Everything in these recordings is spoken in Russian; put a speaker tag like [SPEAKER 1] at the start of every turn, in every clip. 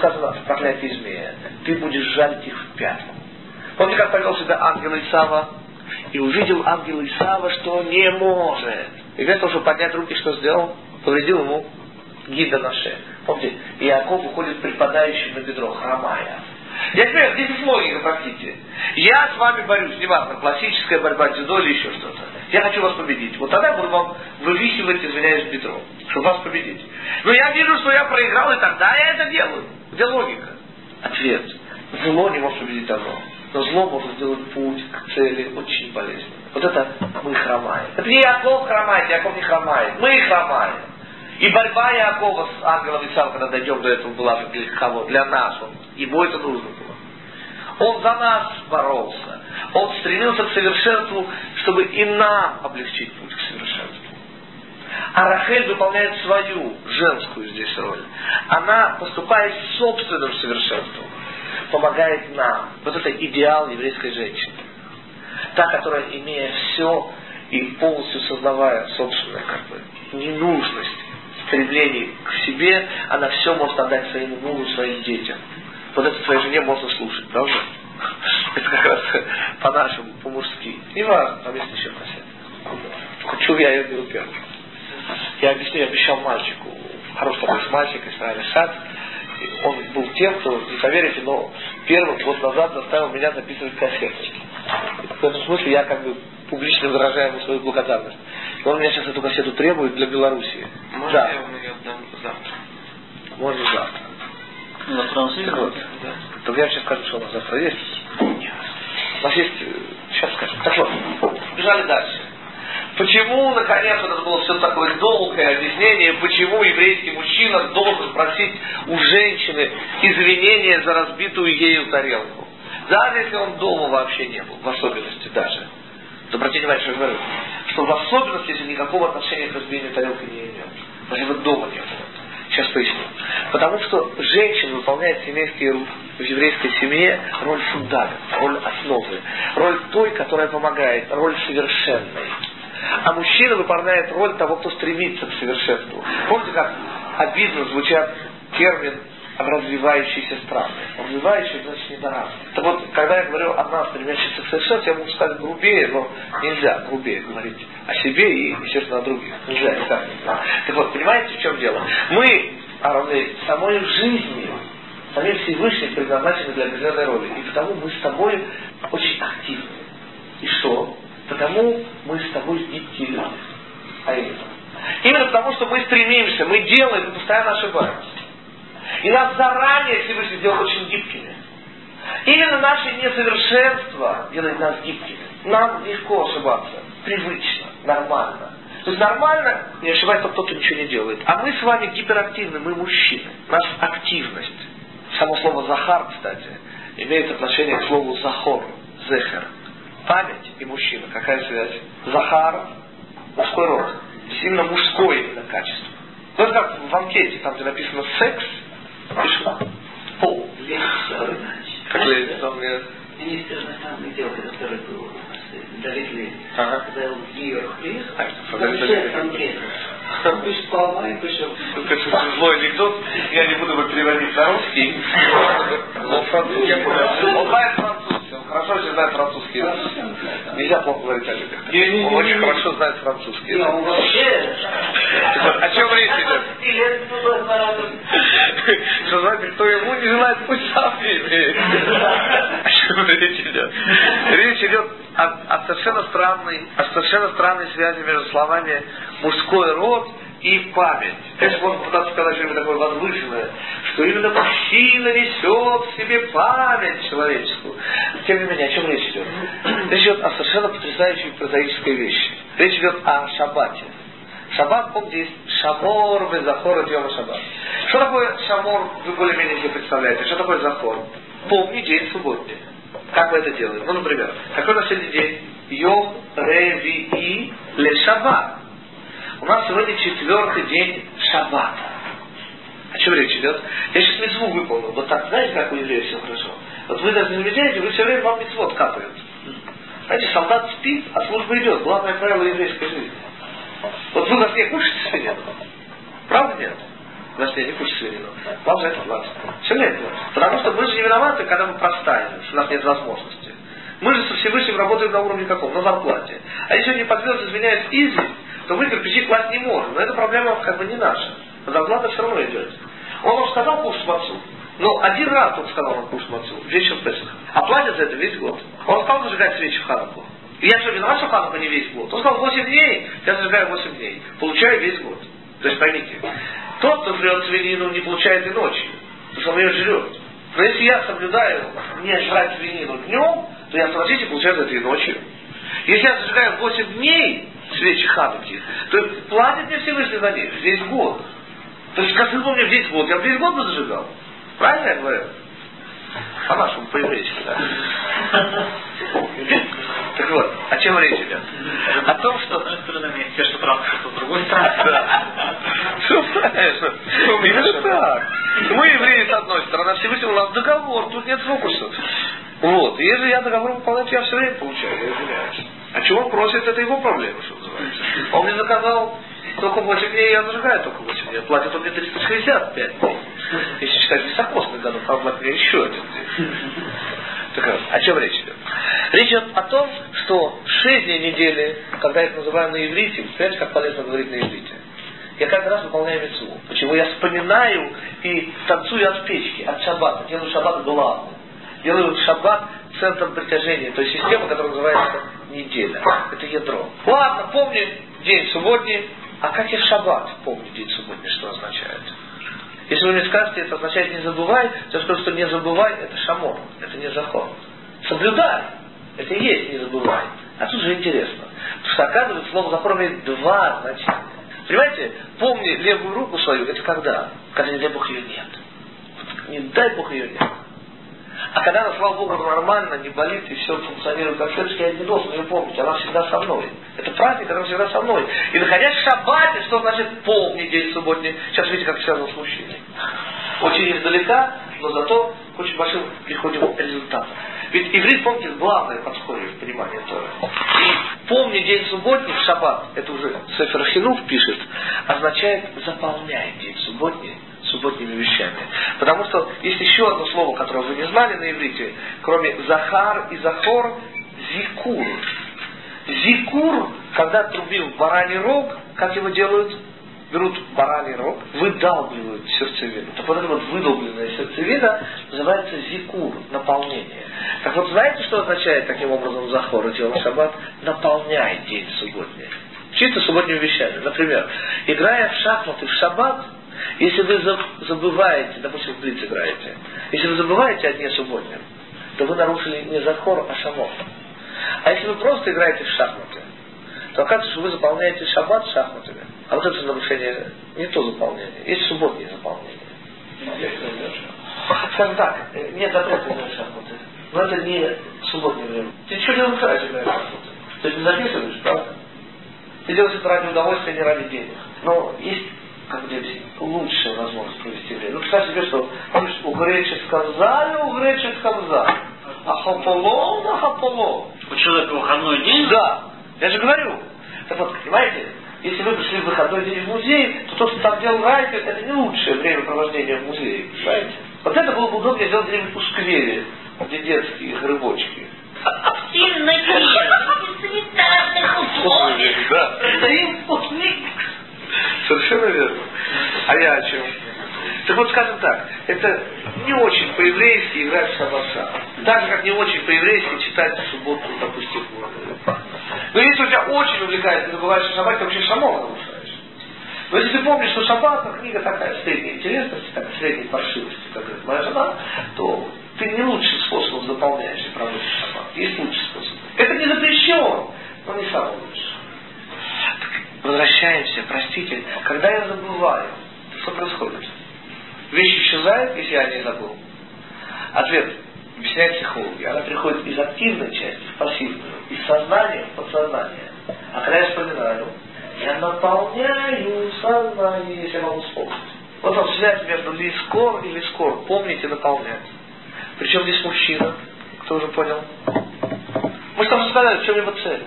[SPEAKER 1] сказано в проклятии змея? Ты будешь жалить их в пятку. Помните, как повел себя ангел Исава? И увидел ангел Исава, что не может. И вместо того, чтобы поднять руки, что сделал? Повредил ему гида на шее. Помните, Иаков уходит припадающим на бедро, хромая. Я говорю, здесь есть логика, простите. Я с вами борюсь, неважно, классическая борьба, дзюдо или еще что-то. Я хочу вас победить. Вот тогда я буду вам вывихивать, извиняюсь, бедро, чтобы вас победить. Но я вижу, что я проиграл, и тогда я это делаю. Где логика? Ответ. Зло не может победить добро. Но зло может сделать путь к цели очень болезненным. Вот это мы хромаем. Это не Яков хромает, Яков не хромает. Мы хромаем. И борьба Якова с ангелом Исава, когда дойдем до этого, была для кого? Для нас. Он, ему это нужно было. Он за нас боролся. Он стремился к совершенству, чтобы и нам облегчить путь к совершенству. А Рахель выполняет свою женскую здесь роль. Она, поступает собственным совершенством, помогает нам. Вот это идеал еврейской женщины. Та, которая, имея все и полностью сознавая собственную как бы, ненужность, стремлений к себе, она все может отдать своему мужу, своим детям. Вот это своей жене можно слушать, правда? Это как раз по-нашему, по-мужски. Не важно, там есть еще кассета. Хочу я ее беру первым. Я объясню, я обещал мальчику, хороший такой мальчик, Исраиль Сад, он был тем, кто, не поверите, но первым год назад заставил меня записывать кассеты. В этом смысле я как бы публично выражаю ему свою благодарность. И он меня сейчас эту кассету требует для Белоруссии.
[SPEAKER 2] Можно да. я вам ее отдам завтра?
[SPEAKER 1] Можно завтра.
[SPEAKER 3] На французском?
[SPEAKER 1] Вот. Да. Я сейчас скажу, что у нас завтра есть. Нет. У нас есть... Сейчас скажем. Так вот, бежали дальше. Почему, наконец, это было все такое долгое объяснение, почему еврейский мужчина должен просить у женщины извинения за разбитую ею тарелку? Даже если он дома вообще не был, в особенности даже. То обратите внимание, что я говорю. Что в особенности, если никакого отношения к разбиению тарелки не имел. Даже вот дома не было. Сейчас поясню. Потому что женщина выполняет семейские в еврейской семье роль фундамента, роль основы, роль той, которая помогает, роль совершенной. А мужчина выполняет роль того, кто стремится к совершенству. Помните, как обидно звучат термин развивающиеся страны. Развивающие, значит, недоразвитые. Так вот, когда я говорю о нас, стремящихся к совершенству, я могу сказать грубее, но нельзя грубее говорить о себе и, естественно, о других. Нельзя никак. Так вот, понимаете, в чем дело? Мы, равны самой жизни, самим Всевышним предназначены для определенной роли. И потому мы с тобой очень активны. И что? Потому мы с тобой люди. А именно. Потому, что мы стремимся, мы делаем, мы постоянно ошибаемся. И нас заранее Всевышний сделал очень гибкими. Именно наше несовершенство делает нас гибкими. Нам легко ошибаться. Привычно, нормально. То есть нормально не ошибается тот, кто ничего не делает. А мы с вами гиперактивны, мы мужчины. Наша активность. Само слово «захар», кстати, имеет отношение к слову «захор», «зехер». Память и мужчина. Какая связь? Захар, мужской род. Сильно мужское именно качество. Ну, это как в анкете, там, где написано «секс», Пришла. Пол. Как лезет он мне...
[SPEAKER 3] Министр иностранных дел, который был Давид Левин,
[SPEAKER 1] ага.
[SPEAKER 3] когда он в Нью-Йорк приехал, все анкеты. Пришел, и пришел.
[SPEAKER 1] Это злой анекдот, я не буду его переводить на русский. Он французский. Он знает очень знает французский язык. Нельзя плохо говорить о людях. Он очень хорошо знает французский язык. О чем речь идет? Что значит, кто ему не желает, пусть сам имеет. О чем речь идет? Речь идет о, о совершенно странной, о совершенно странной связи между словами мужской род и память. Конечно, можно пытаться сказать что-нибудь такое возвышенное, что именно мужчина несет в себе память человеческую. Тем не менее, о чем речь идет? Речь идет о совершенно потрясающей прозаической вещи. Речь идет о шаббате. Шаббат, помните, есть шамор, захор и йома шаббат. Что такое шамор, вы более-менее себе представляете? Что такое захор? Помни день субботний. Как мы это делаем? Ну, например, какой у нас сегодня день? Йом Реви Ле Шаббат. У нас сегодня четвертый день Шаббата. О чем речь идет? Я сейчас митцву выполнил. Вот так, знаете, как у евреев все хорошо? Вот вы даже не замечаете, вы все время вам митцвот капают. Знаете, солдат спит, а служба идет. Главное правило еврейской жизни. Вот вы во сне кушаете нет? Правда нет? Значит, не кушай свинину. Вам за это платят. Все это? Потому что мы же не виноваты, когда мы простаиваем, у нас нет возможности. Мы же со Всевышним работаем на уровне каком? На зарплате. А если не подвез изменяет изи, то мы кирпичи класть не можем. Но эта проблема как бы не наша. Зарплата все равно идет. Он вам сказал кушать мацу. Но один раз он сказал вам кушать мацу. Вечер Песаха. А платят за это весь год. Он сказал зажигать свечи в Ханаку. И я что, виноват, что Ханака не весь год? Он сказал 8 дней, я зажигаю 8 дней. Получаю весь год. То есть поймите, тот, кто жрет свинину, не получает и ночью. Потому что он ее жрет. Но если я соблюдаю не жрать свинину днем, то я согласитесь, получаю это и ночью. Если я зажигаю 8 дней свечи Хануки, то платит мне Всевышний за них весь год. То есть, бы мне весь год, я бы весь год бы зажигал. Правильно я говорю? По-нашему, по-еврейски, да. Так вот, о чем речь идет? О том, что...
[SPEAKER 2] С одной стороны, есть те, что правда, что с другой стороны.
[SPEAKER 1] Да. Все правильно. Именно так. Мы евреи с одной стороны, а Всевышний у нас договор, тут нет фокуса. Вот. И если я договор выполняю, я все время получаю, я извиняюсь. А чего он просит, это его проблема, что. Он мне заказал только 8 дней, я зажигаю только 8 дней. Платит он мне 365 дней. Если считать високосный годов, а платит мне еще один день. Так вот, о чем речь идет? Речь идет о том, что 6 дней недели, когда их называю на иврите, представляете, как полезно говорить на иврите? Я каждый раз выполняю мецву. Почему? Я вспоминаю и танцую от печки, от шаббата. Делаю шаббат главным. Делаю шаббат центром притяжения. То есть система, которая называется неделя. Это ядро. Ладно, помни день субботний. А как я в шаббат помню день субботний, что означает? Если вы мне скажете, это означает не забывай, то я что не забывай, это шамор, это не закон. Соблюдай, это и есть не забывай. А тут же интересно. Потому что оказывается, слово закон имеет два значения. Понимаете, помни левую руку свою, это когда? Когда, не дай Бог, ее нет. Не дай Бог, ее нет. А когда она, слава Богу, нормально, не болит и все функционирует как следует, я не должен ее помнить, она всегда со мной. Это праздник, она всегда со мной. И находясь в шаббате, что значит помни день субботний? Сейчас видите, как связано с мужчиной. Очень издалека, но зато очень большим приходим результатом. Ведь иврит, помните, главное подходит в понимании Торы. И помни день субботний, шаббат, это уже Сефер Хинув пишет, означает заполняй день субботний субботними вещами. Потому что есть еще одно слово, которое вы не знали на иврите, кроме Захар и Захор, Зикур. Зикур, когда трубил бараний рог, как его делают? Берут бараний рог, выдалбливают сердцевину. Так вот эта вот выдолбленная сердцевина называется зикур, наполнение. Так вот, знаете, что означает таким образом захор и тело шаббат? Наполняй день субботний. Чисто субботними вещами. Например, играя в шахматы в шаббат, если вы забываете, допустим, в блиц играете, если вы забываете о дне субботнем, то вы нарушили не захор, а шамот. А если вы просто играете в шахматы, то оказывается, что вы заполняете шаббат шахматами. А вот это нарушение не то заполнение. Есть субботнее заполнение. Скажем так, нет запрета играть шахматы. Но это не субботнее время. Ты что не нарушаешь играть в шахматы? То есть не записываешь, правда? Ты делаешь это ради удовольствия, не ради денег. Но есть как говорить, лучшая возможность провести время. Ну, представь себе, что, помнишь, у гречи сказали, у гречи сказали. А хаполо, а хаполо.
[SPEAKER 2] У человека выходной день?
[SPEAKER 1] Да. Я же говорю. Так вот, понимаете, если вы пришли в выходной день в музей, то то, что там делал Райкер, это не лучшее времяпровождение в музее. Понимаете? Вот это было бы удобнее сделать где-нибудь в сквере, где детские грибочки.
[SPEAKER 4] Сильно санитарных условиях.
[SPEAKER 1] Да. Совершенно верно. А я о чем? Так вот, скажем так, это не очень по-еврейски играть в шабаса. Так же, как не очень по-еврейски читать в субботу, допустим. Но если у тебя очень увлекает, ты забываешь о шаббате, ты вообще шамон нарушаешь. Но если ты помнишь, что шаббат, ну, книга такая, средней интересности, такая средней паршивости, как говорит моя жена, то ты не лучшим способом заполняешь и проводишь шаббат. Есть лучший способ. Это не запрещен, но не самый лучший возвращаемся, простите, когда я забываю, что происходит? Вещь исчезает, если я не забыл. Ответ объясняет психологи. Она приходит из активной части в пассивную, из сознания в подсознание. А когда я вспоминаю, я наполняю сознание, если я могу вспомнить. Вот он связь между лискор и лискор. Помните, наполнять. Причем здесь мужчина. Кто уже понял? Мы же там сказали, в чем его цель.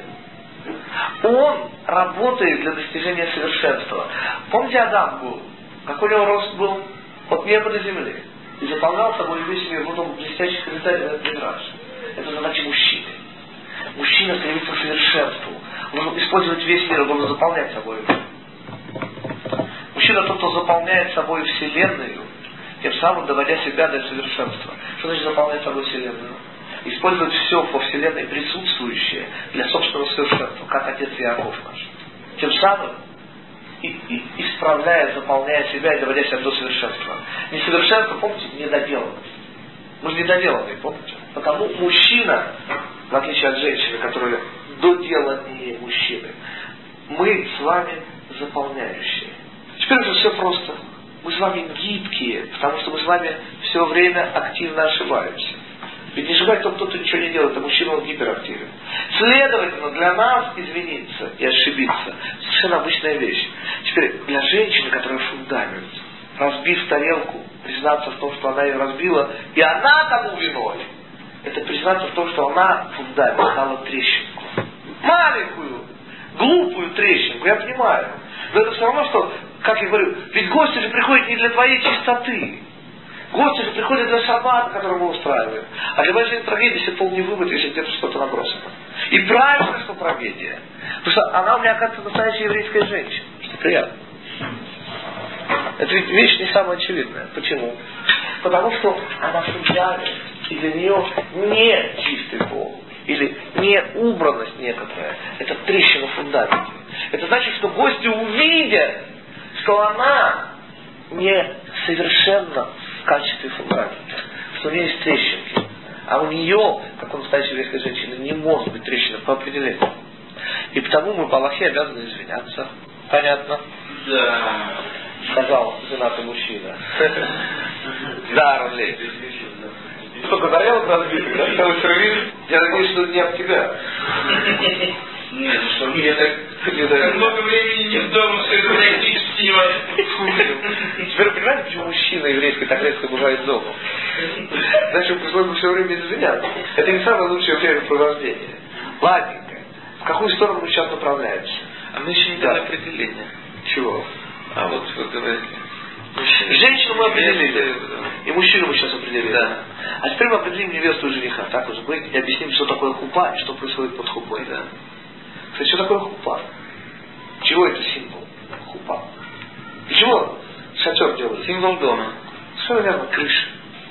[SPEAKER 1] Он работает для достижения совершенства. Помните, Адам был Какой у него рост был? От неба до земли. И заполнял собой весь мир. Вот на этот мидраж. Это задача мужчины. Мужчина стремится к совершенству. Он должен использовать весь мир, он должен заполнять собой. Мужчина тот, кто заполняет собой Вселенную, тем самым доводя себя до совершенства. Что значит заполнять собой Вселенную? Использовать все по Вселенной присутствующее для собственного совершенства, как отец Иаков наш. Тем самым и, и, исправляя, заполняя себя и доводя себя до совершенства. Несовершенство, помните, недоделанность. Мы же недоделанные, помните? Потому мужчина, в отличие от женщины, которая доделанные мужчины, мы с вами заполняющие. Теперь уже все просто. Мы с вами гибкие, потому что мы с вами все время активно ошибаемся. Ведь не ошибается тот, кто ничего не делает, а мужчина он гиперактивен. Следовательно, для нас извиниться и ошибиться совершенно обычная вещь. Теперь для женщины, которая фундамент, разбив тарелку, признаться в том, что она ее разбила, и она тому виной, это признаться в том, что она фундамент стала трещинку. Маленькую, глупую трещинку, я понимаю. Но это все равно, что, как я говорю, ведь гости же приходят не для твоей чистоты. Гости же приходят для шаббата, который мы устраиваем. А для большой трагедии, если пол не вымыт, если где-то что-то набросано. И правильно, что трагедия. Потому что она у меня оказывается настоящая еврейская женщина. Что приятно. Это ведь вещь не самая очевидная. Почему? Потому что она фундамент, и для нее не чистый пол или не убранность некоторая. Это трещина в фундаменте. Это значит, что гости увидят, что она не совершенно в качестве фундамента, что у нее есть трещинки. А у нее, как у настоящей еврейской женщины, не может быть трещина по определению. И потому мы по Аллахе обязаны извиняться. Понятно?
[SPEAKER 2] Да.
[SPEAKER 1] Сказал женатый мужчина. Да, Ролей. Сколько тарелок разбитых, да? Целый сервис. Я надеюсь, что не об тебя.
[SPEAKER 2] Нет, ну что, мне так много времени нет дома, что
[SPEAKER 1] Теперь понимаете, почему мужчина еврейский так резко бывает дома? Значит, пришлось бы все время извиняться. Это не самое лучшее времяпровождение. Ладненько. В какую сторону мы сейчас направляемся?
[SPEAKER 5] А мы еще не дали определения.
[SPEAKER 1] Чего?
[SPEAKER 5] А вот вы говорите.
[SPEAKER 1] Женщину мы определили. И мужчину мы сейчас определили.
[SPEAKER 5] Да.
[SPEAKER 1] А теперь мы определим невесту и жениха. Так уже мы и объясним, что такое хупа и что происходит под хупой. Да. Кстати, что такое хупа? Чего это символ? Хупа. И чего шатер делает?
[SPEAKER 5] Символ дома.
[SPEAKER 1] Что верно? Крыша.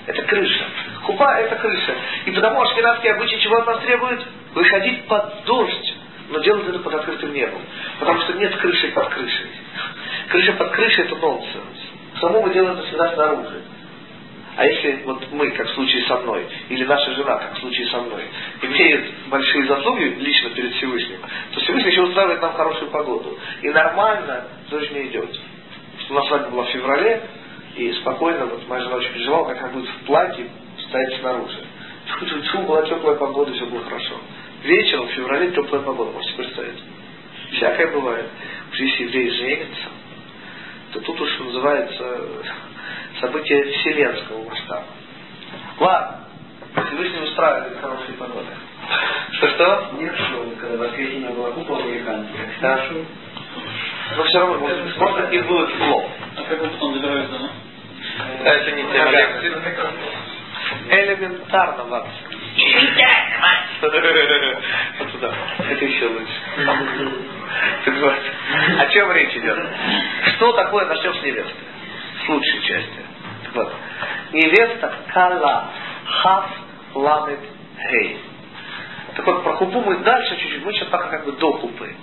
[SPEAKER 1] Это крыша. Хупа это крыша. И потому ашкенадские обычаи чего от нас требуют? Выходить под дождь. Но делать это под открытым небом. Потому что нет крыши под крышей. Крыша под крышей это нонсенс. Само мы делаем это всегда снаружи. А если вот мы, как в случае со мной, или наша жена, как в случае со мной, имеет большие заслуги лично перед Всевышним, то Всевышний еще устраивает нам хорошую погоду. И нормально дождь не идет. Что у нас с вами было в феврале, и спокойно, вот моя жена очень переживала, как она будет в платье стоять снаружи. Чу-чу-чу, была теплая погода, все было хорошо. Вечером в феврале теплая погода, можете представить. Всякое бывает. Уж если евреи женятся, то тут уж называется событие вселенского масштаба. Ладно, Всевышний устраивает хорошие погоды. Что-что?
[SPEAKER 3] Нет, что когда воскресенье была купол американская.
[SPEAKER 1] Да. Но все равно, может, может и было тепло.
[SPEAKER 2] А как потом добирались дома?
[SPEAKER 5] Это не тема лекции.
[SPEAKER 1] Элементарно, Макс. Вот туда. Это еще лучше. Так вот, о чем речь идет? Что такое начнем с невесты? С лучшей части. Так вот. Невеста кала хав ламет хей. Так вот, про хупу мы дальше чуть-чуть, мы сейчас пока как бы до хупы.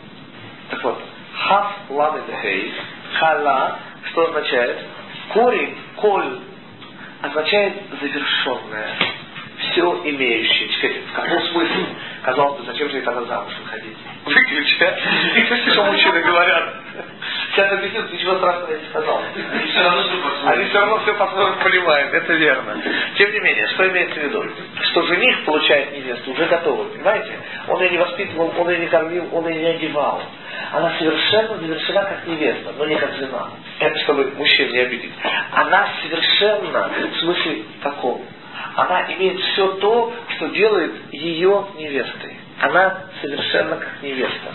[SPEAKER 1] Так вот, хав ламет хей, кала, что означает? Корень, коль, означает завершенное все имеющее. Теперь, в каком смысле? Казалось бы, зачем же ей тогда замуж выходить? Выключи, а? Что мужчины говорят? Сейчас объясню, ничего страшного я не сказал.
[SPEAKER 2] Они все равно все по-своему.
[SPEAKER 1] Все по-своему понимают, это верно. Тем не менее, что имеется в виду? Что жених получает невесту уже готовую, понимаете? Он ее не воспитывал, он ее не кормил, он ее не одевал. Она совершенно завершена как невеста, но не как жена. Это чтобы мужчин не обидеть. Она совершенно, в смысле каком? Она имеет все то, что делает ее невестой. Она совершенно как невеста.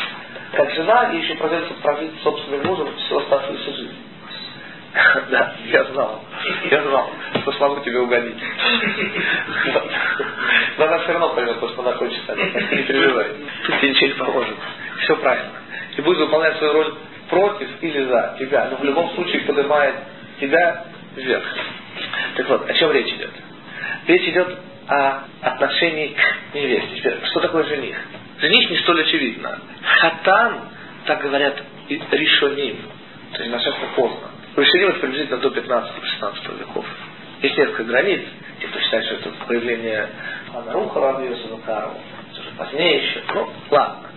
[SPEAKER 1] Как жена, ей еще придется прожить собственным мужем всю оставшуюся жизнь. Да, я знал. Я знал, что смогу тебе угодить. Но она все равно поймет, что она хочет. Не переживай. Тут тебе ничего не поможет. Все правильно. И будет выполнять свою роль против или за тебя. Но в любом случае поднимает тебя вверх. Так вот, о чем речь идет? Речь идет о отношении к невесте. Теперь, что такое жених? Жених не столь очевидно. Хатан, так говорят, решоним. То есть достаточно поздно. Решоним это приблизительно до 15-16 веков. Есть несколько границ. Те, кто считает, что это появление Анаруха Раби Йосифа Карова. Это уже позднее еще. Ну, ладно.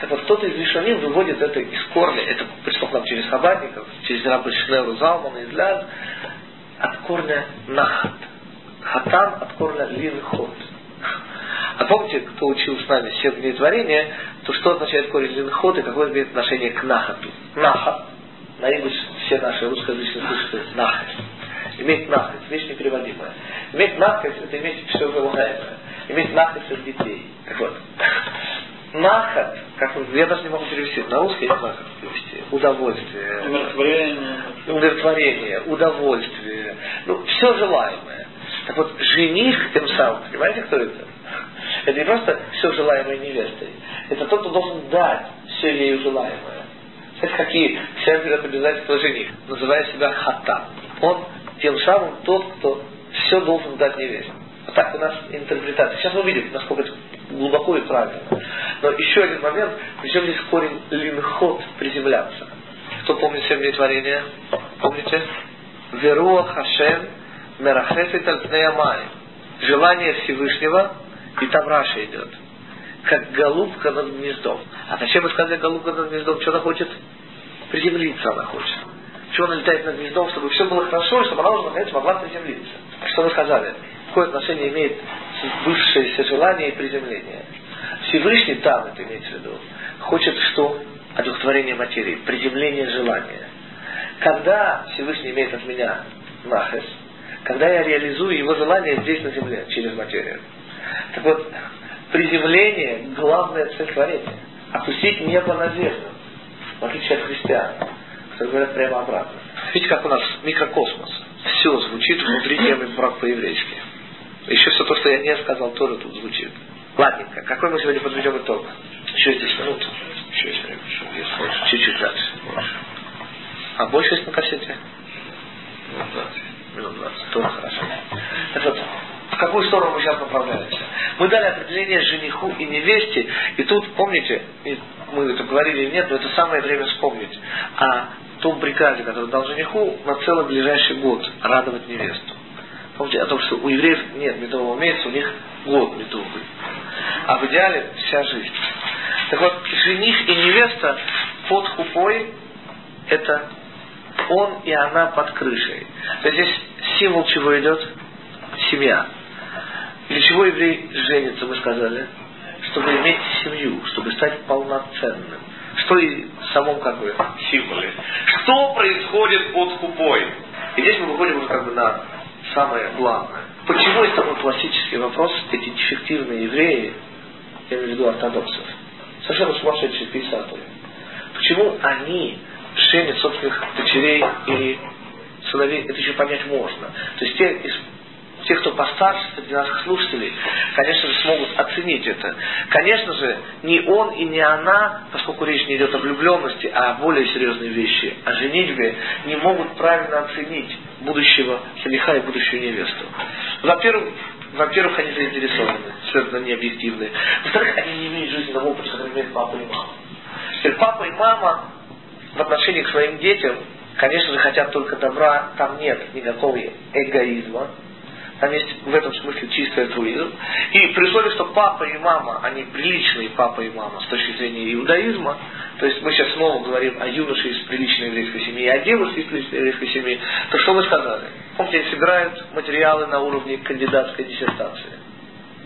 [SPEAKER 1] Так кто-то из Решоним выводит это из корня. Это пришло к нам через Хабадников, через Рабы Шнелу Залмана и Ляд. От корня Нахат. Хатан от корня Линхот. А помните, кто учил с нами все дней творения, то что означает корень линхот и какое имеет отношение к нахату? Нахат. На ибус все наши русскоязычные слушатели нахат. Иметь нахат, вещь непереводимая. Иметь нахат, это иметь все желаемое. Иметь нахат от детей. Так вот. Нахат, как я даже не могу перевести, на русский я нахат перевести. Удовольствие.
[SPEAKER 2] Умиротворение.
[SPEAKER 1] Умиротворение, удовольствие. Ну, все желаемое. Так вот, жених тем самым, понимаете, кто это? Это не просто все желаемое невестой. Это тот, кто должен дать все ею желаемое. Знаете, какие вся берет обязательства жених, называя себя хата. Он тем самым тот, кто все должен дать невесте. Вот так у нас интерпретация. Сейчас мы увидим, насколько это глубоко и правильно. Но еще один момент, причем здесь корень линхот, приземляться. Кто помнит все творения? Помните? Веруа Хашем Мерахефет Альпнеямай. Желание Всевышнего, и там Раша идет. Как голубка над гнездом. А зачем мы сказали голубка над гнездом? Что она хочет? Приземлиться она хочет. Чего она летает над гнездом, чтобы все было хорошо, чтобы она уже наконец могла приземлиться. Что мы сказали? Какое отношение имеет высшееся желание и приземление? Всевышний там, это имеется в виду, хочет что? Одухотворение материи, приземление желания. Когда Всевышний имеет от меня нахес, когда я реализую его желание здесь на земле, через материю. Так вот, приземление – главная цель творения. Опустить небо на землю, в отличие от христиан, которые говорят прямо обратно. Видите, как у нас микрокосмос. Все звучит внутри темы брак по-еврейски. Еще все то, что я не сказал, тоже тут звучит. Ладненько, какой мы сегодня подведем итог? Еще 10 минут. Еще. Чуть-чуть дальше. А больше есть на кассете?
[SPEAKER 5] Минут 20.
[SPEAKER 1] Минут 20. Тоже хорошо. Так вот, в какую сторону мы сейчас направляемся? Мы дали определение жениху и невесте, и тут, помните, мы это говорили или нет, но это самое время вспомнить о том приказе, который дал жениху на целый ближайший год радовать невесту. Помните о том, что у евреев нет медового месяца, у них год медовый. А в идеале вся жизнь. Так вот, жених и невеста под хупой – это он и она под крышей. То есть здесь символ чего идет? Семья. Для чего еврей женится, мы сказали? Чтобы иметь семью, чтобы стать полноценным. Что и в самом как бы символе. Что происходит под хупой? И здесь мы выходим уже как бы на самое главное. Почему есть такой классический вопрос, эти дефективные евреи, я имею в виду ортодоксов, совершенно сумасшедшие писатели, почему они женят собственных дочерей или сыновей, это еще понять можно. То есть те те, кто постарше среди наших слушателей, конечно же, смогут оценить это. Конечно же, ни он и не она, поскольку речь не идет о влюбленности, а о более серьезные вещи, о женитьбе, не могут правильно оценить будущего жениха и будущую невесту. Во-первых, во-первых, они заинтересованы, совершенно необъективные. Во-вторых, они не имеют жизненного опыта, который имеют папа и мама. Теперь папа и мама в отношении к своим детям, конечно же, хотят только добра, там нет никакого эгоизма, там есть в этом смысле чистый альтруизм. И при условии, что папа и мама, они приличные папа и мама с точки зрения иудаизма, то есть мы сейчас снова говорим о юноше из приличной еврейской семьи и о девушке из приличной еврейской семьи, то что мы сказали? Помните, они собирают материалы на уровне кандидатской диссертации.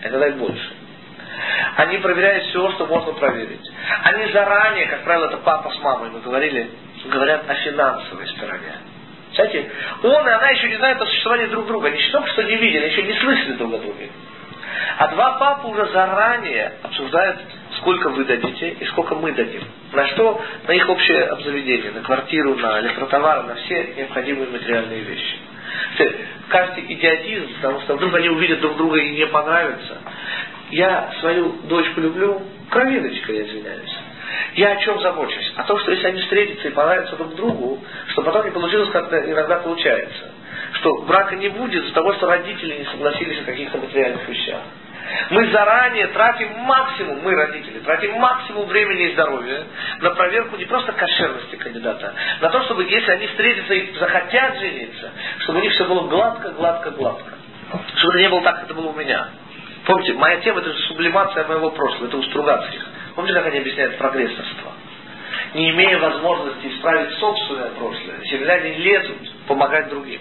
[SPEAKER 1] Это дает больше. Они проверяют все, что можно проверить. Они заранее, как правило, это папа с мамой, мы говорили, говорят о финансовой стороне. Знаете, он и она еще не знают о существовании друг друга. Они еще только что не видели, еще не слышали друг о друге. А два папы уже заранее обсуждают, сколько вы дадите и сколько мы дадим. На что? На их общее обзаведение, на квартиру, на электротовары, на все необходимые материальные вещи. Каждый идиотизм, потому что вдруг они увидят друг друга и не понравится. Я свою дочку люблю, кровиночка, я извиняюсь. Я о чем забочусь? О том, что если они встретятся и понравятся друг другу, что потом не получилось, как иногда получается. Что брака не будет из-за того, что родители не согласились о каких-то материальных вещах. Мы заранее тратим максимум, мы родители, тратим максимум времени и здоровья на проверку не просто кошерности кандидата, на то, чтобы если они встретятся и захотят жениться, чтобы у них все было гладко, гладко, гладко. Чтобы это не было так, как это было у меня. Помните, моя тема это же сублимация моего прошлого, это у Стругацких. Помните, как они объясняют прогрессорство? Не имея возможности исправить собственное прошлое, земляне лезут помогать другим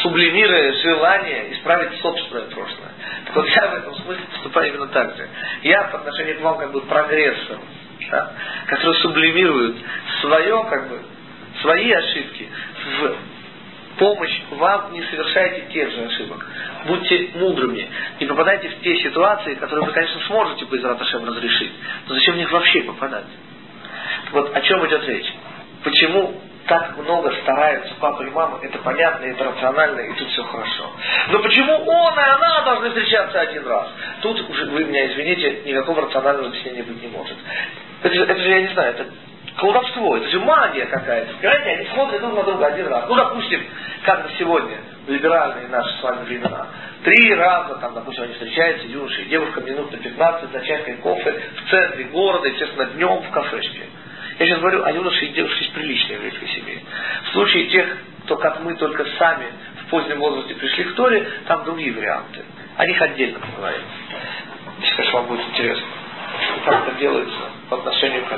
[SPEAKER 1] сублимируя желание исправить собственное прошлое. Так вот я в этом смысле поступаю именно так же. Я по отношению к вам как бы прогрессор, да, который сублимирует свое, как бы, свои ошибки в помощь вам, не совершайте тех же ошибок. Будьте мудрыми. Не попадайте в те ситуации, которые вы, конечно, сможете по Израташем разрешить. Но зачем в них вообще попадать? Вот о чем идет речь. Почему так много стараются папа и мама, это понятно, это рационально, и тут все хорошо. Но почему он и она должны встречаться один раз? Тут уже, вы меня извините, никакого рационального объяснения быть не может. Это, это же, я не знаю, это колдовство, это же магия какая-то. Понимаете, они смотрят друг на друга один раз. Ну, допустим, как сегодня, либеральные наши с вами времена. Три раза, там, допустим, они встречаются, юноши и девушка, минут на 15 за чашкой кофе в центре города, естественно, днем в кафешке. Я сейчас говорю о юноше и девушке из приличной еврейской семьи. В случае тех, кто, как мы, только сами в позднем возрасте пришли к Торе, там другие варианты. О них отдельно поговорим. Если, конечно, вам будет интересно, как это делается по отношению к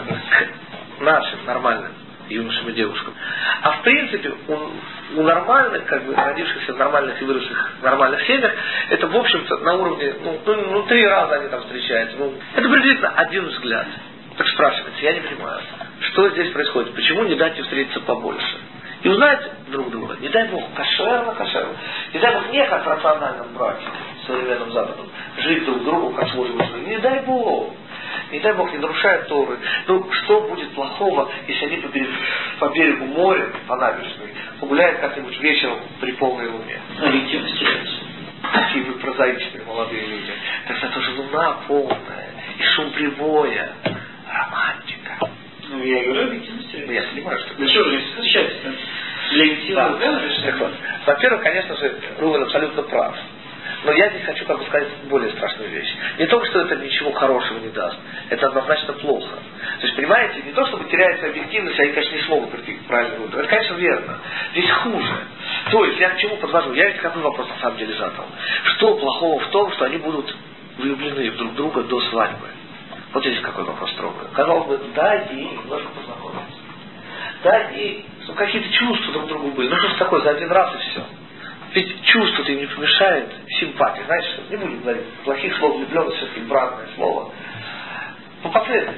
[SPEAKER 1] нашим нормальным юношам и девушкам. А в принципе, у, у нормальных, как бы родившихся в нормальных и выросших в нормальных семьях, это в общем-то на уровне, ну, ну, ну три раза они там встречаются. Ну, это приблизительно один взгляд. Так спрашивается, я не понимаю, что здесь происходит, почему не дать им встретиться побольше? И узнать друг друга, не дай Бог, кошерно, кошерно. Не дай Бог, не как в рациональном браке с современным Западом, жить друг другу как с мужем и Не дай Бог. Не дай Бог, не нарушая Торы. Ну, что будет плохого, если они по берегу, по берегу моря, по набережной, погуляют как-нибудь вечером при полной луне?
[SPEAKER 3] Объективность теряется.
[SPEAKER 1] Какие вы прозаичные молодые люди. Так это же луна полная, и шум прибоя, романтика.
[SPEAKER 3] Ну, я говорю
[SPEAKER 1] Ну, я понимаю, что...
[SPEAKER 3] Ну, что не встречаетесь? Для интима
[SPEAKER 1] Да. Во-первых, конечно же, Рувен абсолютно прав. Но я здесь хочу как бы сказать более страшную вещь. Не только, что это ничего хорошего не даст. Это однозначно плохо. То есть, понимаете, не то, чтобы теряется объективность, они, конечно, не смогут прийти к правильному выводу. Это, конечно, верно. Здесь хуже. То есть, я к чему подвожу? Я ведь какой вопрос на самом деле задал? Что плохого в том, что они будут влюблены в друг друга до свадьбы? Вот здесь какой вопрос трогаю. Казалось бы, дай ей немножко познакомиться. Дай ей, чтобы какие-то чувства друг к другу были. Ну что такое, за один раз и все. Ведь чувство-то им не помешает симпатии. Знаешь, не будем говорить плохих слов, влюбленность все-таки бранное слово. По своим.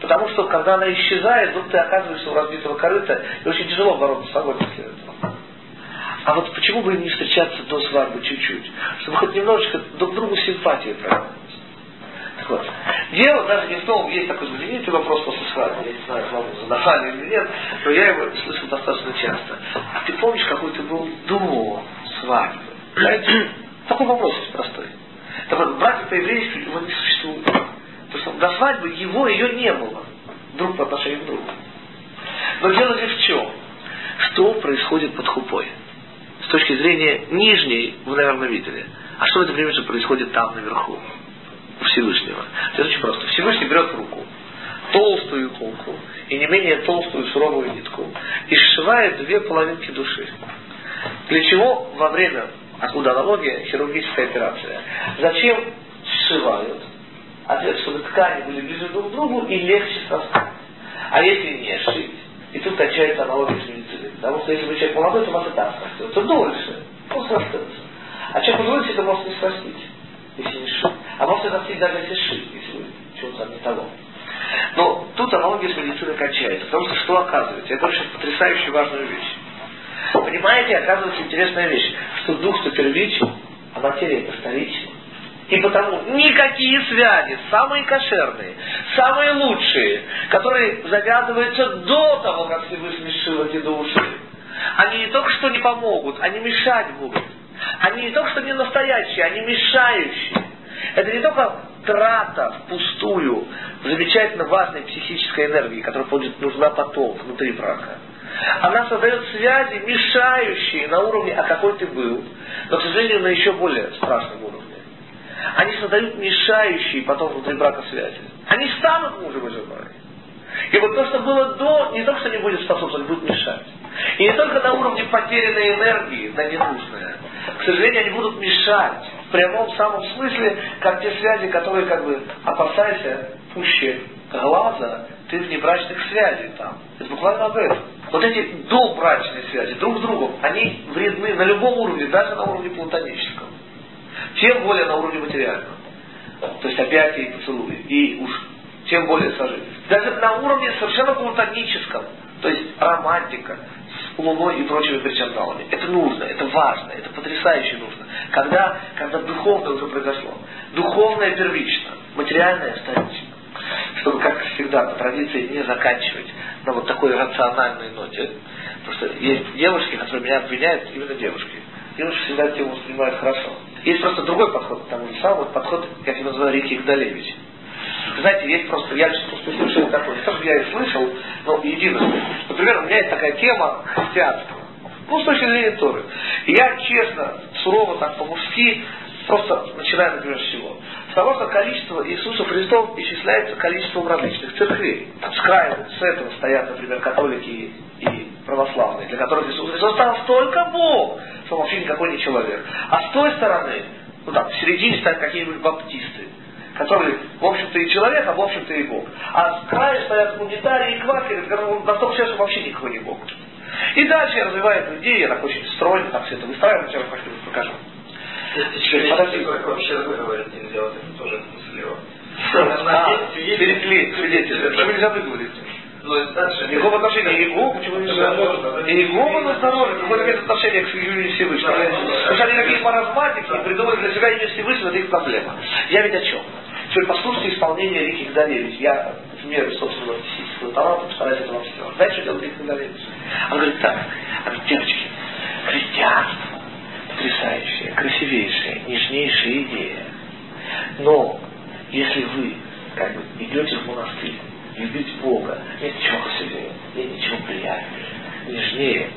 [SPEAKER 1] Потому что, когда она исчезает, вдруг ты оказываешься у разбитого корыта, и очень тяжело бороться с огонь после этого. А вот почему бы им не встречаться до свадьбы чуть-чуть? Чтобы хоть немножечко друг другу симпатии проявить. Вот, дело даже не в том, есть такой знаменитый вопрос после свадьбы, я не знаю, вам задавали или нет, но я его слышал достаточно часто. А ты помнишь, какой ты был до свадьбы? Такой вопрос есть простой. Так вот, брак по-еврейски его не существует. То есть до свадьбы его, ее не было. Друг по отношению к другу. Но дело здесь в чем? Что происходит под хупой? С точки зрения нижней, вы, наверное, видели. А что в это время же происходит там, наверху? Всевышнего. Это очень просто. Всевышний берет руку толстую иголку и не менее толстую суровую нитку и сшивает две половинки души. Для чего во время, откуда аналогия, хирургическая операция? Зачем сшивают? Ответ, чтобы ткани были ближе друг к другу и легче соскать. А если не сшить, и тут кончается аналогия с медициной. Потому что если вы человек молодой, то вас и так срастется. дольше, он срастется. А человек пожилой, это может не срастить если не сшить. А может это даже если сшить, если чего-то не того. Но тут аналогия с медициной кончается. Потому что что оказывается? Я говорю сейчас потрясающую важную вещь. Понимаете, оказывается интересная вещь, что дух что первичен, а материя это вторична. И потому никакие связи, самые кошерные, самые лучшие, которые завязываются до того, как Всевышний сшил эти души, они не только что не помогут, они мешать будут. Они не только что не настоящие, они мешающие. Это не только трата впустую замечательно важной психической энергии, которая будет нужна потом, внутри брака. Она создает связи, мешающие на уровне, а какой ты был, но, к сожалению, на еще более страшном уровне. Они создают мешающие потом внутри брака связи. Они станут мужем и женой. И вот то, что было до, не только что не будет способствовать, будет мешать. И не только на уровне потерянной энергии, на ненужное. К сожалению, они будут мешать. В прямом самом смысле, как те связи, которые как бы опасайся пуще глаза, ты в небрачных связях там. Это буквально об этом. Вот эти добрачные связи друг с другом, они вредны на любом уровне, даже на уровне платоническом. Тем более на уровне материальном. То есть объятия и поцелуи. И уж тем более сожить. Даже на уровне совершенно платоническом. То есть романтика луной и прочими причандалами. Это нужно, это важно, это потрясающе нужно. Когда, когда духовное уже произошло. Духовное первично, материальное вторично. Чтобы, как всегда, по традиции не заканчивать на вот такой рациональной ноте. Потому что есть девушки, которые меня обвиняют, именно девушки. Девушки всегда тему воспринимают хорошо. Есть просто другой подход к тому же самому, подход, как его называю, Рики Игдалевич. Знаете, есть просто, я просто слышал такое, то, что я и слышал, но единственное. Например, у меня есть такая тема христианства. Ну, с точки зрения Торы. Я честно, сурово, так по-мужски, просто начинаю, например, с чего? С того, что количество Иисуса Христов исчисляется количеством различных церквей. Там с края, с этого стоят, например, католики и православные, для которых Иисус Христос стал столько Бог, что вообще никакой не человек. А с той стороны, ну там, в середине стоят какие-нибудь баптисты, которые, в общем-то, и человек, а в общем-то и Бог. А с края стоят унитарии и квакеры, настолько сейчас, вообще никакой не Бог. И дальше я развиваю эту идею, очень стройно так все это выстраиваю, сейчас я покажу.
[SPEAKER 2] Теперь, подожди. вообще выговорить нельзя, вот это тоже мыслево.
[SPEAKER 1] А, перекли свидетели. Почему нельзя выговорить? Никакого отношения Его, почему не Иегова на здоровье, какое имеет отношение к имени Всевышнего. Потому что они такие маразматики, придумали для себя имя Всевышнего, это их проблема. Я ведь о чем? Теперь послушайте исполнение Рики Гдалевич. Я в меру собственного психического таланта постараюсь это вам сделать. Знаете, что делает Рики Гдалевич? Он говорит так, говорит, девочки, христианство потрясающая, красивейшая, нежнейшая идея. Но если вы как бы идете в монастырь, любить Бога. Нет ничего красивее, нет ничего приятнее, нежнее.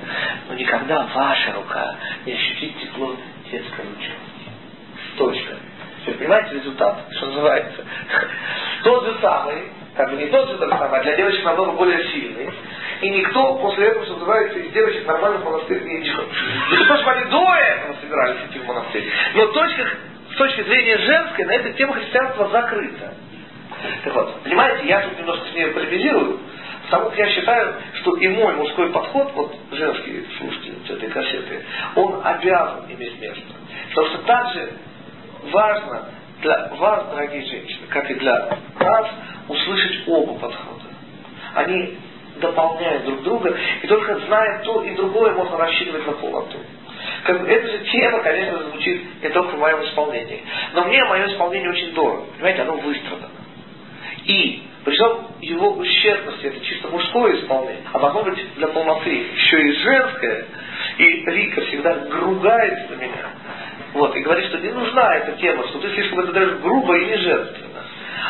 [SPEAKER 1] Но никогда ваша рука не ощутит тепло детской ручки. Точка. Вы понимаете результат, что называется? Тот же самый, как бы не тот же самый, а для девочек намного более сильный. И никто после этого, что называется, из девочек нормально в монастырь не идет. Не то, что они до этого собирались идти в монастырь. Но точка, с точки зрения женской на эта тема христианства закрыта. Так вот, понимаете, я тут немножко с ней полемизирую, потому я считаю, что и мой мужской подход, вот женский слушатель этой кассеты, он обязан иметь место. Потому что также важно для вас, дорогие женщины, как и для нас, услышать оба подхода. Они дополняют друг друга, и только зная то и другое, можно рассчитывать на полноту. Как, эта же тема, конечно, звучит не только в моем исполнении. Но мне мое исполнение очень дорого. Понимаете, оно выстрадано. И причем его ущербность это чисто мужское исполнение, а должно быть для полноты еще и женское. И Рика всегда ругается на меня. Вот, и говорит, что не нужна эта тема, что ты слишком это даже грубо и не женственно.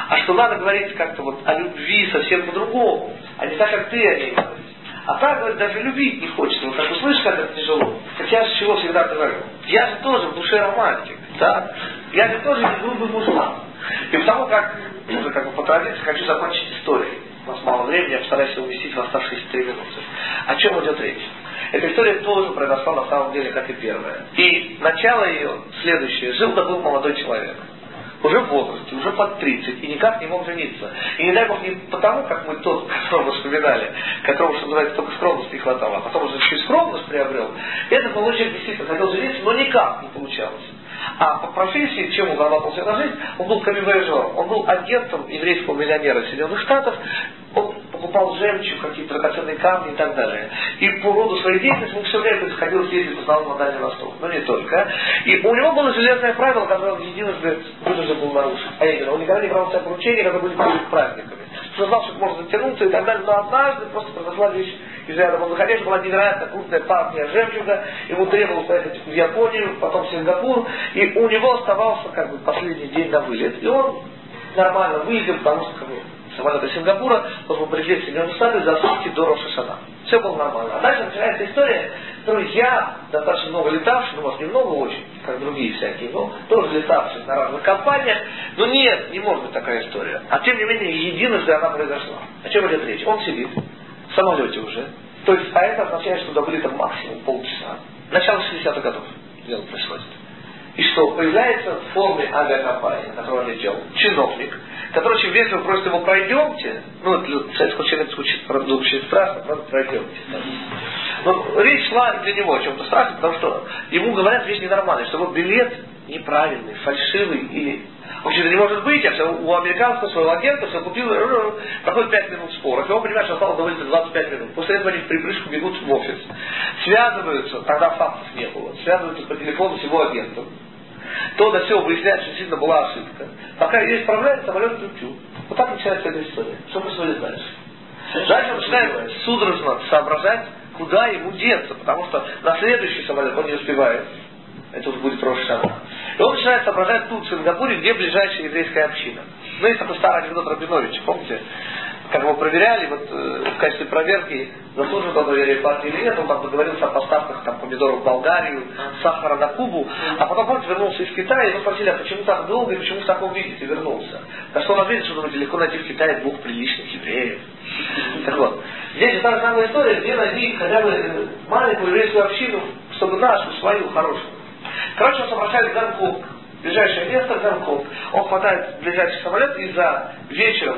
[SPEAKER 1] А что надо говорить как-то вот о любви совсем по-другому, а не так, как ты о ней говоришь. А так, говорит, даже любить не хочется. Вот как услышишь, как это тяжело. Так я с чего всегда говорю. Я же тоже в душе романтик. Да? Я же тоже не грубый мужлан. И потому как, уже как бы по традиции, хочу закончить историей. У нас мало времени, я постараюсь уместить в оставшиеся три минуты. О чем идет речь? Эта история тоже произошла на самом деле, как и первая. И начало ее следующее. Жил да был молодой человек. Уже в возрасте, уже под 30, и никак не мог жениться. И не дай бог не потому, как мы тот, которого вспоминали, которого, что называется, только скромности не хватало, а потом уже еще и скромность приобрел. Этот молодой человек действительно хотел жениться, но никак не получалось. А по профессии, чем он зарабатывал на жизнь, он был камевояжером. Он был агентом еврейского миллионера Соединенных Штатов. Он покупал жемчуг, какие-то драгоценные камни и так далее. И по роду своей деятельности он все время приходил съездить в основном на Дальний Восток, но не только. И у него было железное правило, которое он единожды вынужден был нарушить. А именно, он никогда не брал себя поручения, когда были перед праздниками. Что знал, что можно затянуться и так далее, но однажды просто произошла вещь из ряда вон выходящих, была невероятно крупная партия жемчуга, ему требовалось поехать в Японию, потом в Сингапур, и у него оставался как бы последний день на вылет, и он нормально выехал, потому что как бы, самолета Сингапура должен был прилететь в Соединенные Штаты за сутки до Рошашана. Все было нормально. А дальше начинается история, которую я, достаточно много летавший, ну, может, немного очень, как другие всякие, но тоже летавший на разных компаниях, но нет, не может быть такая история. А тем не менее, единожды она произошла. О чем идет речь? Он сидит самолете уже, то есть, а это означает, что добыли там максимум полчаса. Начало 60-х годов дело происходит. И что появляется в форме авиакомпании, на которой он летел, чиновник, который очень вежливо просит его пройдемте, ну, для советского человека звучит, правда, очень страшно, правда, пройдемте. Но речь шла для него о чем-то страшном, потому что ему говорят вещь ненормальная, что вот билет неправильный, фальшивый или Вообще-то не может быть, все, у американского своего агента все купил, проходит 5 минут споров, и он понимает, что осталось довольно 25 минут. После этого они в припрыжку бегут в офис. Связываются, тогда фактов не было, связываются по телефону с его агентом. То до всего выясняется, что действительно была ошибка. Пока есть проблема, самолет тю Вот так начинается эта история. Что происходит дальше? Дальше он начинает судорожно соображать, куда ему деться, потому что на следующий самолет он не успевает. Это уже будет Рошана. И он начинает соображать тут, в Сингапуре, где ближайшая еврейская община. Ну, есть такой старый анекдот Рабиновича, помните? Как его проверяли, вот э, в качестве проверки, заслужил он доверие партии или нет, он там договорился о поставках там, помидоров в Болгарию, сахара на Кубу, а потом, помните, вернулся из Китая, и его спросили, а почему так долго и почему в таком виде ты вернулся? На что он ответил, что думаете, легко найти в Китае двух приличных евреев. Так вот, здесь та же самая история, где найти хотя бы маленькую еврейскую общину, чтобы нашу, свою, хорошую. Короче, он соображает Гонконг. Ближайшее место Гонконг. Он хватает ближайший самолет и за вечером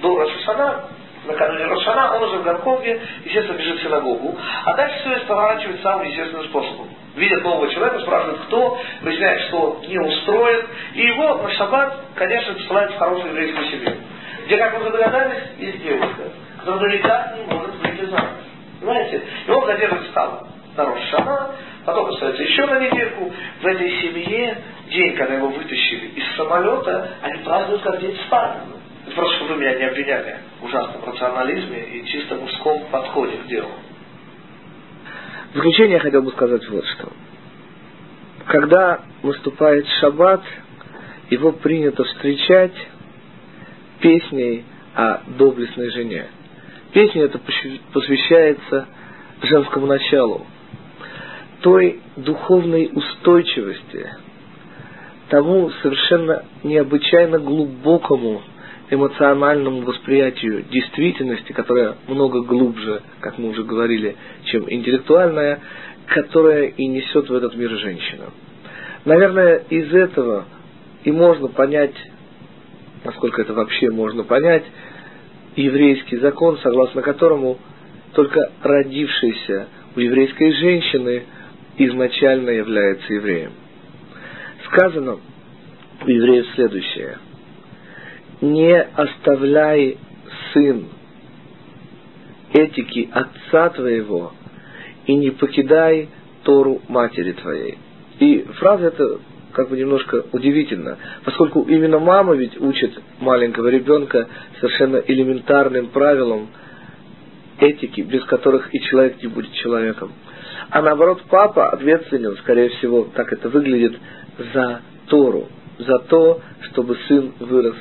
[SPEAKER 1] до Рошашана, накануне Рошана, он уже в Гонконге, естественно, бежит в синагогу. А дальше все это поворачивает самым естественным способом. Видят нового человека, спрашивают, кто, выясняет, что не устроен. И его на шаббат, конечно, посылают в хорошую еврейскую семью. Где, как вы догадались, есть девушка, которая никак не может выйти замуж. Понимаете? И он задерживается там на Рошана, Потом остается еще на недельку. В этой семье день, когда его вытащили из самолета, они празднуют как день Сталина. Это просто, чтобы вы меня не обвиняли в ужасном рационализме и чисто мужском подходе к делу.
[SPEAKER 6] В заключение я хотел бы сказать вот что. Когда наступает шаббат, его принято встречать песней о доблестной жене. Песня эта посвящается женскому началу, той духовной устойчивости, тому совершенно необычайно глубокому эмоциональному восприятию действительности, которая много глубже, как мы уже говорили, чем интеллектуальная, которая и несет в этот мир женщина. Наверное, из этого и можно понять, насколько это вообще можно понять, еврейский закон, согласно которому только родившийся у еврейской женщины – изначально является евреем. Сказано у евреев следующее. Не оставляй, сын, этики отца твоего и не покидай Тору матери твоей. И фраза эта как бы немножко удивительна, поскольку именно мама ведь учит маленького ребенка совершенно элементарным правилам этики, без которых и человек не будет человеком. А наоборот, папа ответственен, скорее всего, так это выглядит, за Тору, за то, чтобы сын вырос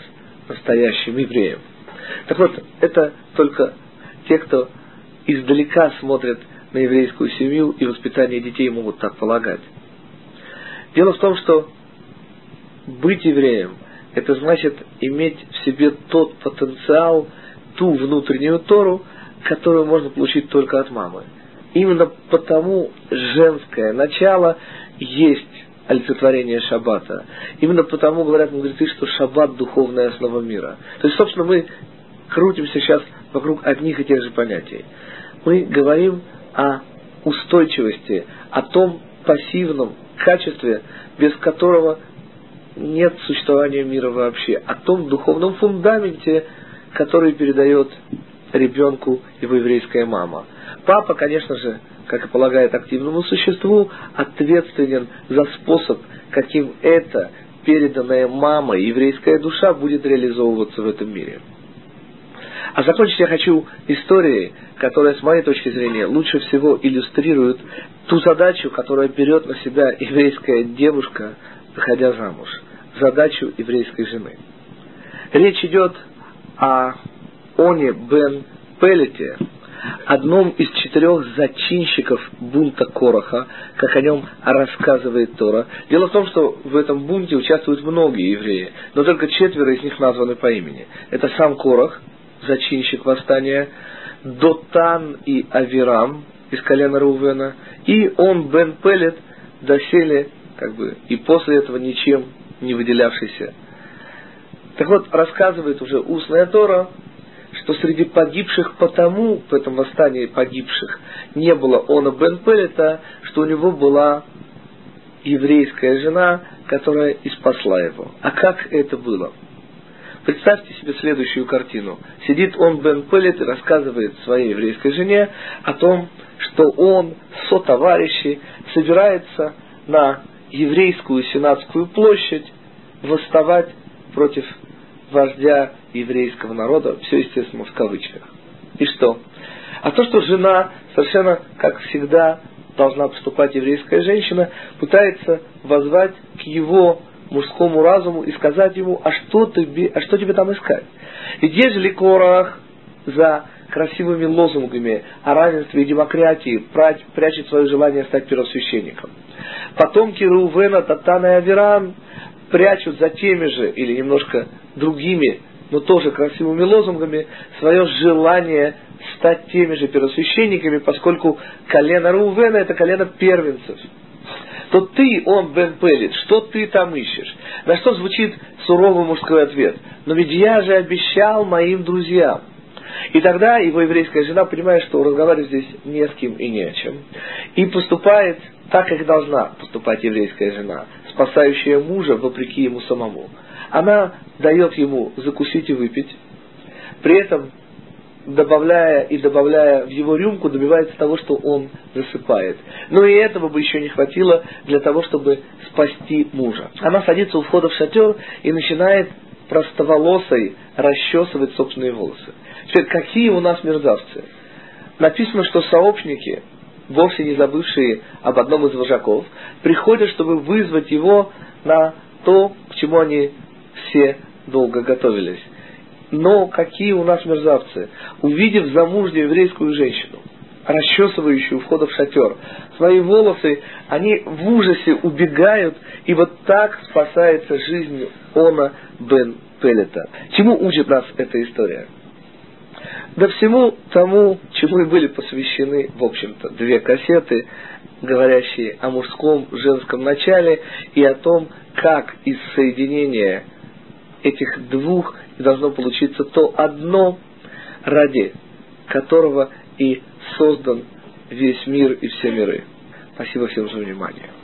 [SPEAKER 6] настоящим евреем. Так вот, это только те, кто издалека смотрят на еврейскую семью и воспитание детей могут так полагать. Дело в том, что быть евреем – это значит иметь в себе тот потенциал, ту внутреннюю Тору, которую можно получить только от мамы. Именно потому женское начало есть олицетворение шаббата. Именно потому говорят мудрецы, что шаббат – духовная основа мира. То есть, собственно, мы крутимся сейчас вокруг одних и тех же понятий. Мы говорим о устойчивости, о том пассивном качестве, без которого нет существования мира вообще, о том духовном фундаменте, который передает
[SPEAKER 1] ребенку его еврейская мама. Папа, конечно же, как и полагает активному существу, ответственен за способ, каким эта переданная мама, еврейская душа будет реализовываться в этом мире. А закончить я хочу историей, которая, с моей точки зрения, лучше всего иллюстрирует ту задачу, которую берет на себя еврейская девушка, выходя замуж. Задачу еврейской жены. Речь идет о Оне бен Пелете, одном из четырех зачинщиков бунта Короха, как о нем рассказывает Тора. Дело в том, что в этом бунте участвуют многие евреи, но только четверо из них названы по имени. Это сам Корох, зачинщик восстания, Дотан и Авирам из колена Рувена, и он Бен Пелет, доселе, как бы, и после этого ничем не выделявшийся. Так вот, рассказывает уже устная Тора, что среди погибших потому, в этом восстании погибших, не было Она Бен Пелета, что у него была еврейская жена, которая и спасла его. А как это было? Представьте себе следующую картину. Сидит он Бен Пелет и рассказывает своей еврейской жене о том, что он со товарищи собирается на еврейскую сенатскую площадь восставать против вождя еврейского народа, все, естественно, в кавычках. И что? А то, что жена совершенно, как всегда, должна поступать еврейская женщина, пытается возвать к его мужскому разуму и сказать ему, а что тебе, а что тебе там искать? Ведь ежели Корах за красивыми лозунгами о равенстве и демократии прячет свое желание стать первосвященником. Потомки Рувена, Татана и Аверан прячут за теми же или немножко другими, но тоже красивыми лозунгами свое желание стать теми же первосвященниками, поскольку колено Рувена это колено первенцев. То ты, он, Бен Пелит, что ты там ищешь? На что звучит суровый мужской ответ? Но ведь я же обещал моим друзьям. И тогда его еврейская жена понимает, что разговаривать здесь не с кем и не о чем. И поступает так, как должна поступать еврейская жена, спасающая мужа вопреки ему самому. Она дает ему закусить и выпить, при этом добавляя и добавляя в его рюмку, добивается того, что он засыпает. Но и этого бы еще не хватило для того, чтобы спасти мужа. Она садится у входа в шатер и начинает простоволосой расчесывать собственные волосы. Теперь, какие у нас мерзавцы? Написано, что сообщники, вовсе не забывшие об одном из вожаков, приходят, чтобы вызвать его на то, к чему они все долго готовились. Но какие у нас мерзавцы, увидев замужнюю еврейскую женщину, расчесывающую входа в шатер, свои волосы, они в ужасе убегают, и вот так спасается жизнь Она бен Пелета. Чему учит нас эта история? Да всему тому, чему и были посвящены, в общем-то, две кассеты, говорящие о мужском, женском начале и о том, как из соединения этих двух должно получиться то одно, ради которого и создан весь мир и все миры. Спасибо всем за внимание.